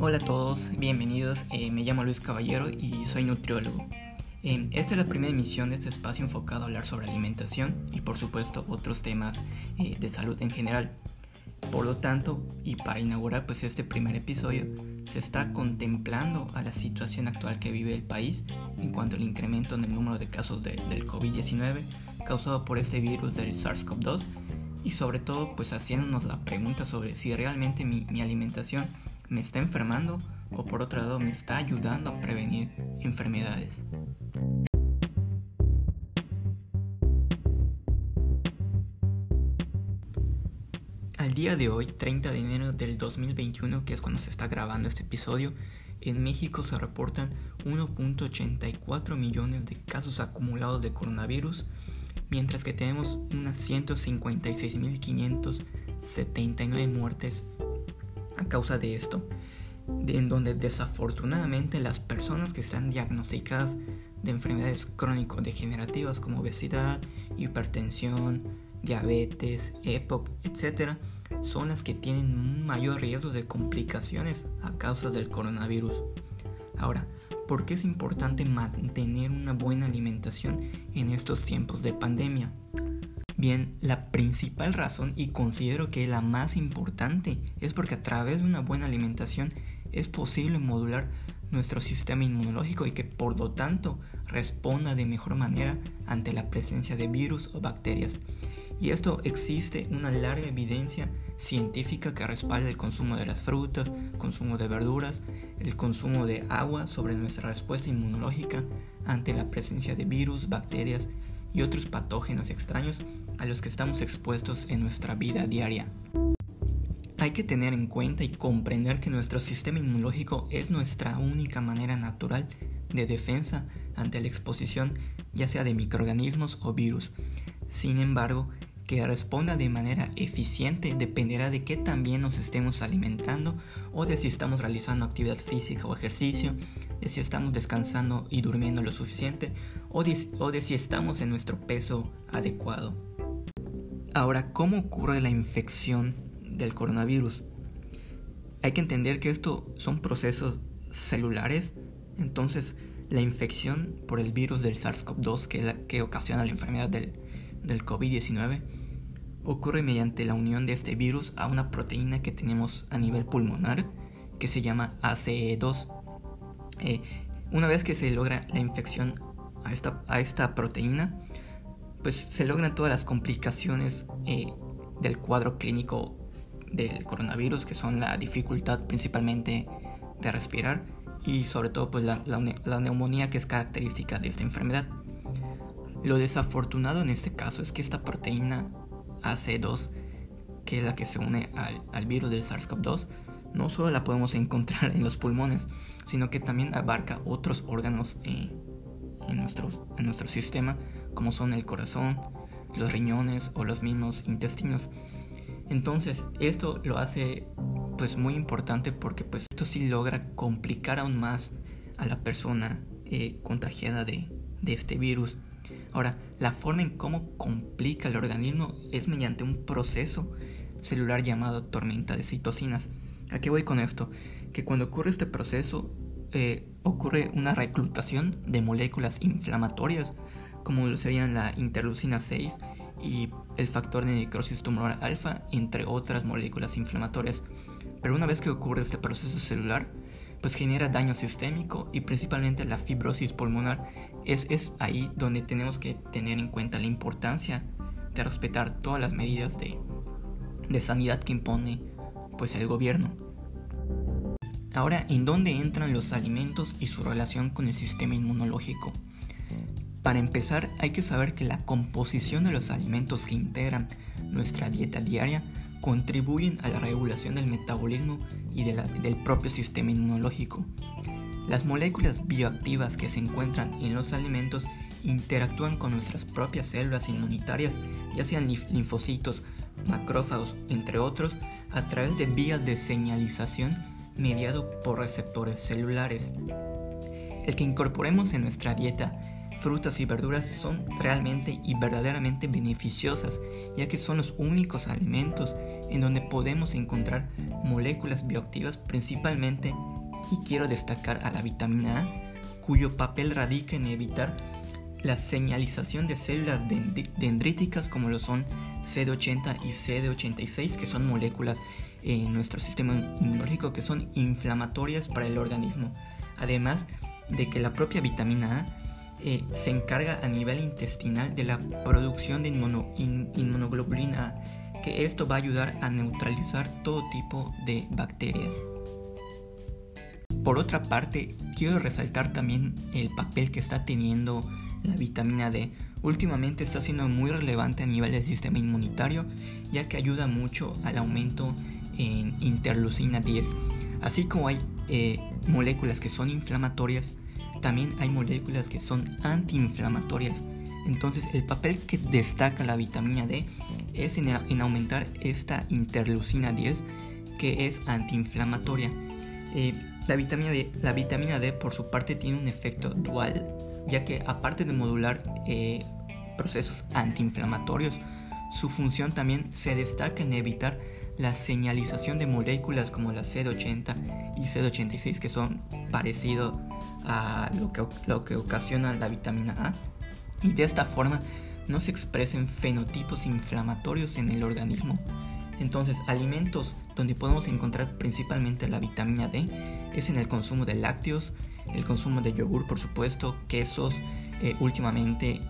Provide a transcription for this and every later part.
Hola a todos, bienvenidos. Eh, me llamo Luis Caballero y soy nutriólogo. Eh, esta es la primera emisión de este espacio enfocado a hablar sobre alimentación y por supuesto otros temas eh, de salud en general. Por lo tanto, y para inaugurar pues este primer episodio, se está contemplando a la situación actual que vive el país en cuanto al incremento en el número de casos de, del COVID-19 causado por este virus del SARS-CoV-2 y sobre todo pues haciéndonos la pregunta sobre si realmente mi, mi alimentación me está enfermando o por otro lado me está ayudando a prevenir enfermedades. Al día de hoy, 30 de enero del 2021, que es cuando se está grabando este episodio, en México se reportan 1.84 millones de casos acumulados de coronavirus, mientras que tenemos unas 156.579 muertes a causa de esto, en donde desafortunadamente las personas que están diagnosticadas de enfermedades crónico-degenerativas como obesidad, hipertensión, diabetes, EPOC, etc., son las que tienen un mayor riesgo de complicaciones a causa del coronavirus. Ahora, ¿por qué es importante mantener una buena alimentación en estos tiempos de pandemia? Bien, la principal razón y considero que la más importante es porque a través de una buena alimentación es posible modular nuestro sistema inmunológico y que por lo tanto responda de mejor manera ante la presencia de virus o bacterias. Y esto existe una larga evidencia científica que respalda el consumo de las frutas, consumo de verduras, el consumo de agua sobre nuestra respuesta inmunológica ante la presencia de virus, bacterias y otros patógenos extraños a los que estamos expuestos en nuestra vida diaria. Hay que tener en cuenta y comprender que nuestro sistema inmunológico es nuestra única manera natural de defensa ante la exposición ya sea de microorganismos o virus. Sin embargo, que responda de manera eficiente dependerá de qué también nos estemos alimentando o de si estamos realizando actividad física o ejercicio, de si estamos descansando y durmiendo lo suficiente o de, o de si estamos en nuestro peso adecuado. Ahora, ¿cómo ocurre la infección del coronavirus? Hay que entender que esto son procesos celulares, entonces la infección por el virus del SARS-CoV-2, que, ocasiona la enfermedad del, del COVID-19, ocurre mediante la unión de este virus a una proteína que tenemos a nivel pulmonar, que se llama ACE2. Eh, una vez que se logra la infección a esta proteína, pues se logran todas las complicaciones eh, del cuadro clínico del coronavirus, que son la dificultad principalmente de respirar y sobre todo pues la, la, neumonía que es característica de esta enfermedad. Lo desafortunado en este caso es que esta proteína AC2, que es la que se une al, al virus del SARS-CoV-2, no solo la podemos encontrar en los pulmones, sino que también abarca otros órganos eh, en, nuestros, en nuestro sistema, como son el corazón, los riñones o los mismos intestinos. Entonces, esto lo hace pues muy importante porque pues esto sí logra complicar aún más a la persona eh, contagiada de, este virus. Ahora, la forma en cómo complica el organismo es mediante un proceso celular llamado tormenta de citocinas. ¿A qué voy con esto? Que cuando ocurre este proceso eh, ocurre una reclutación de moléculas inflamatorias como lo serían la interleucina 6 y el factor de necrosis tumoral alfa, entre otras moléculas inflamatorias. Pero una vez que ocurre este proceso celular, pues genera daño sistémico y principalmente la fibrosis pulmonar. Es, es ahí donde tenemos que tener en cuenta la importancia de respetar todas las medidas de, de sanidad que impone pues el gobierno. Ahora, ¿en dónde entran los alimentos y su relación con el sistema inmunológico? Para empezar, hay que saber que la composición de los alimentos que integran nuestra dieta diaria contribuyen a la regulación del metabolismo y del propio sistema inmunológico. Las moléculas bioactivas que se encuentran en los alimentos interactúan con nuestras propias células inmunitarias, ya sean linfocitos, macrófagos, entre otros, a través de vías de señalización mediado por receptores celulares. El que incorporemos en nuestra dieta frutas y verduras son realmente y verdaderamente beneficiosas, ya que son los únicos alimentos en donde podemos encontrar moléculas bioactivas principalmente, y quiero destacar a la vitamina A, cuyo papel radica en evitar la señalización de células dendríticas como lo son CD80 y CD86, que son moléculas en nuestro sistema inmunológico que son inflamatorias para el organismo. Además de que la propia vitamina A eh, se encarga a nivel intestinal de la producción de inmunoglobulina que esto va a ayudar a neutralizar todo tipo de bacterias. Por otra parte, quiero resaltar también el papel que está teniendo la vitamina D. Últimamente está siendo muy relevante a nivel del sistema inmunitario, ya que ayuda mucho al aumento en interleucina 10. Así como hay eh, moléculas que son inflamatorias, también hay moléculas que son antiinflamatorias. Entonces el papel que destaca la vitamina D es en, aumentar esta interleucina 10 que es antiinflamatoria. Eh, la, vitamina D, la vitamina D por su parte tiene un efecto dual, ya que aparte de modular eh, procesos antiinflamatorios, su función también se destaca en evitar la señalización de moléculas como la CD80 y CD86 que son parecidos a lo que, lo que ocasiona la vitamina A y de esta forma no se expresen fenotipos inflamatorios en el organismo. Entonces, alimentos donde podemos encontrar principalmente la vitamina D es en el consumo de lácteos, el consumo de yogur, por supuesto, quesos, eh, últimamente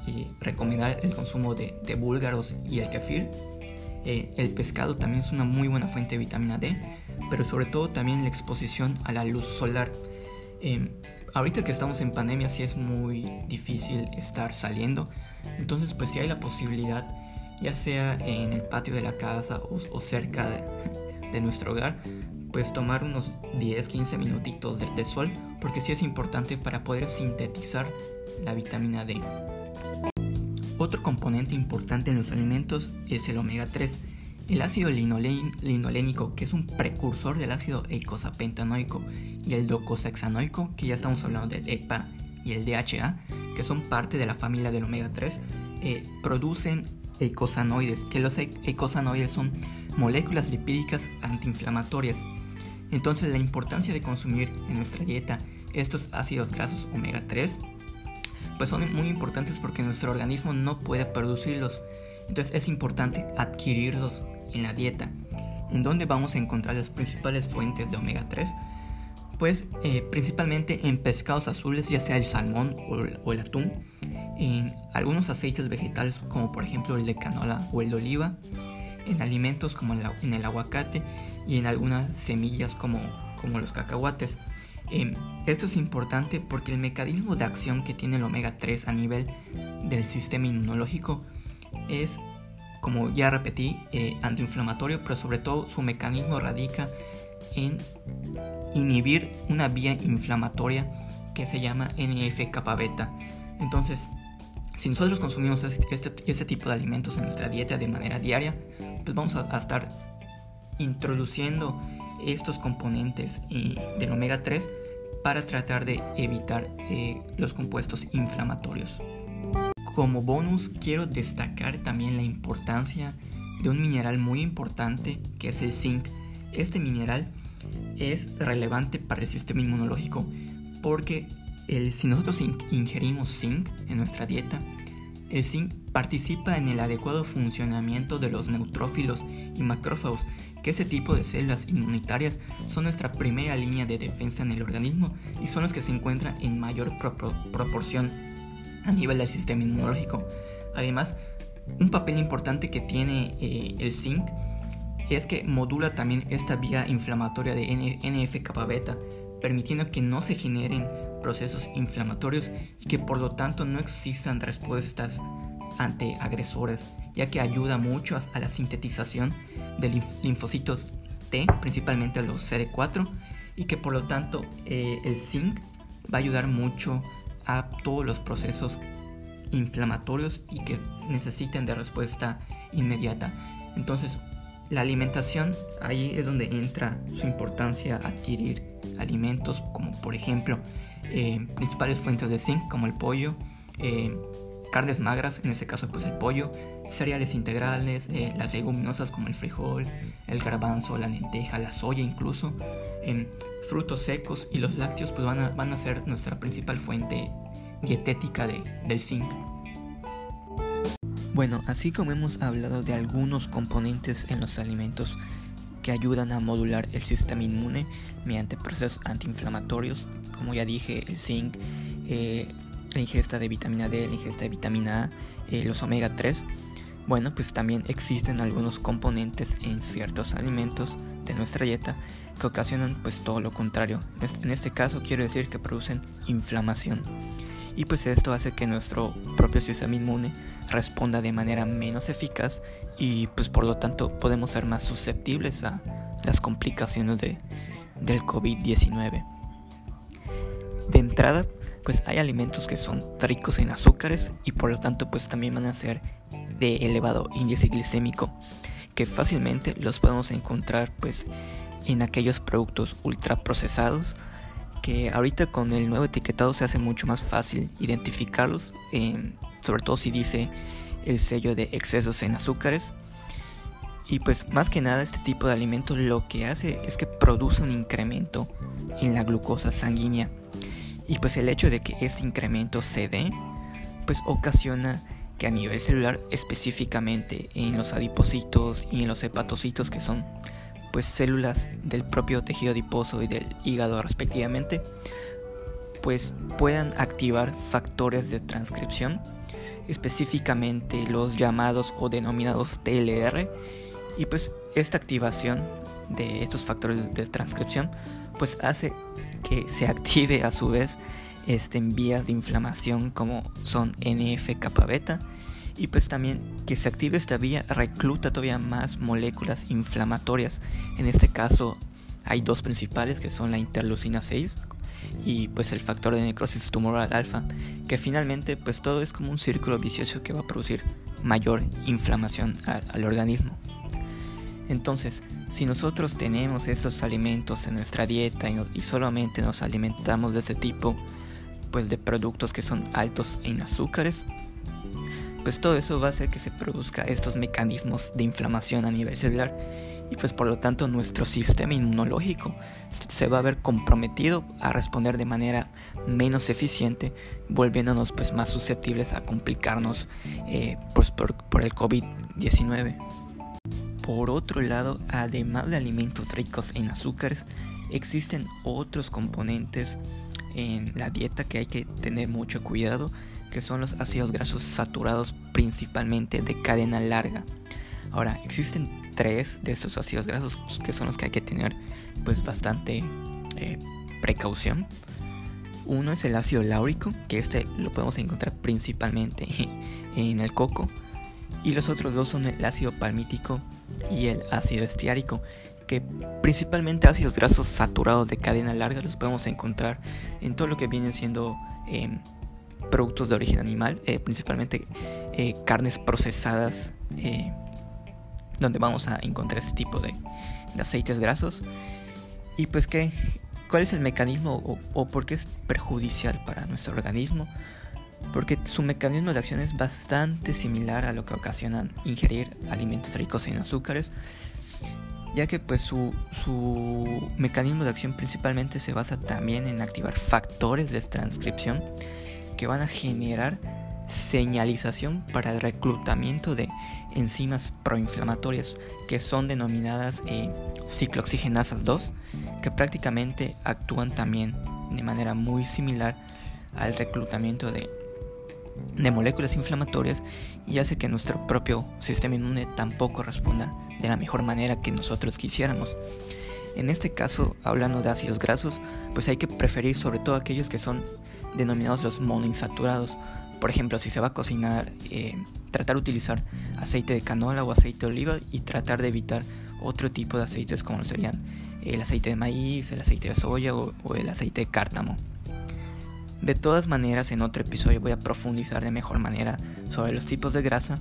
recomendar el consumo de, de búlgaros y el kefir eh, el pescado también es una muy buena fuente de vitamina D, pero sobre todo también la exposición a la luz solar. Em, ahorita que estamos en pandemia sí es muy difícil estar saliendo, entonces pues si hay la posibilidad, ya sea en el patio de la casa o, cerca de, nuestro hogar, pues tomar unos 10-15 minutitos de, de sol, porque sí es importante para poder sintetizar la vitamina D. Otro componente importante en los alimentos es el omega 3. El ácido linolénico, que es un precursor del ácido eicosapentanoico, y el docosahexanoico, que ya estamos hablando del EPA y el DHA, que son parte de la familia del omega 3, eh, producen eicosanoides, que los eicosanoides son moléculas lipídicas antiinflamatorias. Entonces la importancia de consumir en nuestra dieta estos ácidos grasos omega 3 pues son muy importantes porque nuestro organismo no puede producirlos. Entonces es importante adquirirlos en la dieta. ¿En dónde vamos a encontrar las principales fuentes de omega 3? Pues eh, principalmente en pescados azules, ya sea el salmón o el, atún, en algunos aceites vegetales como por ejemplo el de canola o el de oliva, en alimentos como en el aguacate y en algunas semillas como, como los cacahuates. Esto es importante porque el mecanismo de acción que tiene el omega 3 a nivel del sistema inmunológico es, como ya repetí, eh, antiinflamatorio, pero sobre todo su mecanismo radica en inhibir una vía inflamatoria que se llama NF-kappa beta. Entonces, si nosotros consumimos este, este, tipo de alimentos en nuestra dieta de manera diaria, pues vamos a, estar introduciendo estos componentes eh, del omega 3 para tratar de evitar eh, los compuestos inflamatorios. Como bonus quiero destacar también la importancia de un mineral muy importante que es el zinc. Este mineral es relevante para el sistema inmunológico porque si nosotros ingerimos zinc en nuestra dieta, el zinc participa en el adecuado funcionamiento de los neutrófilos y macrófagos, que ese tipo de células inmunitarias son nuestra primera línea de defensa en el organismo y son los que se encuentran en mayor proporción a nivel del sistema inmunológico. Además, un papel importante que tiene eh, el zinc es que modula también esta vía inflamatoria de NF-kappa beta, permitiendo que no se generen procesos inflamatorios y que por lo tanto no existan respuestas ante agresores, ya que ayuda mucho a la sintetización de linfocitos T, principalmente los CD4, y que por lo tanto eh, el zinc va a ayudar mucho a todos los procesos inflamatorios y que necesiten de respuesta inmediata. Entonces, la alimentación, ahí es donde entra su importancia adquirir alimentos como por ejemplo eh, principales fuentes de zinc como el pollo, eh, carnes magras, en este caso pues el pollo, cereales integrales, eh, las leguminosas como el frijol, el garbanzo, la lenteja, la soya incluso, en frutos secos y los lácteos pues van a, van a ser nuestra principal fuente dietética de, del zinc. Bueno, así como hemos hablado de algunos componentes en los alimentos que ayudan a modular el sistema inmune mediante procesos antiinflamatorios, como ya dije, el zinc, eh, la ingesta de vitamina D, la ingesta de vitamina A, eh, los omega 3, bueno, pues también existen algunos componentes en ciertos alimentos de nuestra dieta que ocasionan pues todo lo contrario. En este caso quiero decir que producen inflamación. Y pues esto hace que nuestro propio sistema inmune responda de manera menos eficaz y pues por lo tanto podemos ser más susceptibles a las complicaciones de, del COVID-19. De entrada, pues hay alimentos que son ricos en azúcares y por lo tanto pues también van a ser de elevado índice glicémico que fácilmente los podemos encontrar pues en aquellos productos ultraprocesados que ahorita con el nuevo etiquetado se hace mucho más fácil identificarlos, sobre todo si dice el sello de excesos en azúcares. Y pues más que nada este tipo de alimento lo que hace es que produce un incremento en la glucosa sanguínea. Y pues el hecho de que este incremento se dé, pues ocasiona que a nivel celular, específicamente en los adipocitos y en los hepatocitos, que son pues células del propio tejido adiposo y del hígado respectivamente, pues puedan activar factores de transcripción, específicamente los llamados o denominados TLR, y pues esta activación de estos factores de transcripción pues hace que se active a su vez este, en vías de inflamación como son NF kappa beta y pues también que se active esta vía recluta todavía más moléculas inflamatorias. En este caso hay dos principales que son la interleucina 6 y pues el factor de necrosis tumoral alfa, que finalmente pues todo es como un círculo vicioso que va a producir mayor inflamación al, organismo. Entonces, si nosotros tenemos esos alimentos en nuestra dieta y, solamente nos alimentamos de ese tipo pues de productos que son altos en azúcares, pues todo eso va a hacer que se produzca estos mecanismos de inflamación a nivel celular y pues por lo tanto nuestro sistema inmunológico se va a ver comprometido a responder de manera menos eficiente volviéndonos pues más susceptibles a complicarnos eh, pues, por el COVID-19. Por otro lado, además de alimentos ricos en azúcares, existen otros componentes en la dieta que hay que tener mucho cuidado que son los ácidos grasos saturados principalmente de cadena larga. Ahora, existen tres de estos ácidos grasos que son los que hay que tener pues bastante eh, precaución. Uno es el ácido láurico, que este lo podemos encontrar principalmente en el coco. Y los otros dos son el ácido palmítico y el ácido estiárico, que principalmente ácidos grasos saturados de cadena larga los podemos encontrar en todo lo que vienen siendo em, productos de origen animal, eh, principalmente eh, carnes procesadas, eh, donde vamos a encontrar este tipo de, aceites grasos. Y pues que, ¿cuál es el mecanismo o, o por qué es perjudicial para nuestro organismo? Porque su mecanismo de acción es bastante similar a lo que ocasionan ingerir alimentos ricos en azúcares, ya que pues su, su mecanismo de acción principalmente se basa también en activar factores de transcripción que van a generar señalización para el reclutamiento de enzimas proinflamatorias que son denominadas eh, ciclooxigenasas 2 que prácticamente actúan también de manera muy similar al reclutamiento de, de moléculas inflamatorias y hace que nuestro propio sistema inmune tampoco responda de la mejor manera que nosotros quisiéramos. En este caso, hablando de ácidos grasos, pues hay que preferir sobre todo aquellos que son denominados los monoinsaturados. Por ejemplo, si se va a cocinar, eh, tratar de utilizar aceite de canola o aceite de oliva y tratar de evitar otro tipo de aceites como serían el aceite de maíz, el aceite de soya o, el aceite de cártamo. De todas maneras, en otro episodio voy a profundizar de mejor manera sobre los tipos de grasa,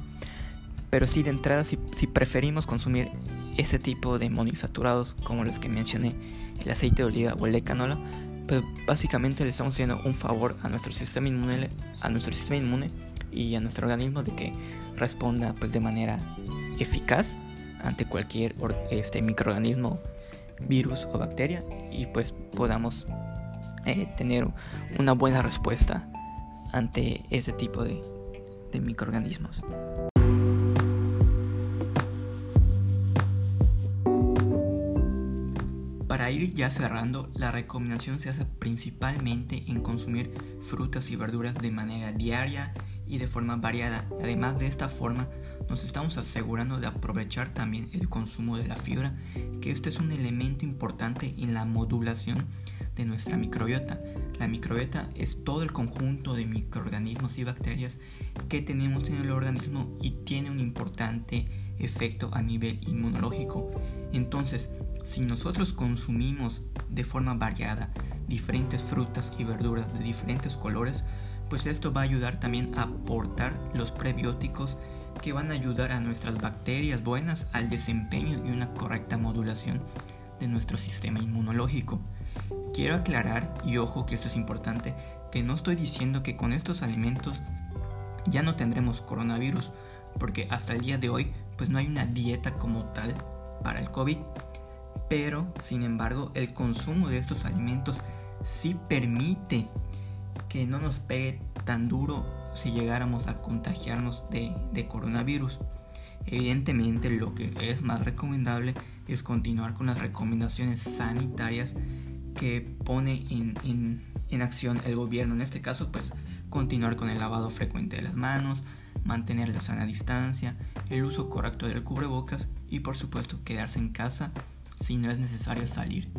pero si de entrada, si, si preferimos consumir ese tipo de monoinsaturados como los que mencioné, el aceite de oliva o el de canola, pues básicamente le estamos haciendo un favor a nuestro sistema inmune, a nuestro sistema inmune y a nuestro organismo de que responda pues de manera eficaz ante cualquier este microorganismo, virus o bacteria y pues podamos eh, tener una buena respuesta ante ese tipo de, de microorganismos. Para ir ya cerrando, la recomendación se hace principalmente en consumir frutas y verduras de manera diaria y de forma variada. Además de esta forma, nos estamos asegurando de aprovechar también el consumo de la fibra, que este es un elemento importante en la modulación de nuestra microbiota. La microbiota es todo el conjunto de microorganismos y bacterias que tenemos en el organismo y tiene un importante efecto a nivel inmunológico. Entonces, si nosotros consumimos de forma variada diferentes frutas y verduras de diferentes colores, pues esto va a ayudar también a aportar los prebióticos que van a ayudar a nuestras bacterias buenas al desempeño y una correcta modulación de nuestro sistema inmunológico. Quiero aclarar, y ojo que esto es importante, que no estoy diciendo que con estos alimentos ya no tendremos coronavirus, porque hasta el día de hoy pues no hay una dieta como tal para el COVID, pero sin embargo el consumo de estos alimentos sí permite que no nos pegue tan duro si llegáramos a contagiarnos de, coronavirus. Evidentemente lo que es más recomendable es continuar con las recomendaciones sanitarias que pone en, acción el gobierno. En este caso, pues continuar con el lavado frecuente de las manos, mantener la sana distancia, el uso correcto del cubrebocas y por supuesto quedarse en casa si no es necesario salir.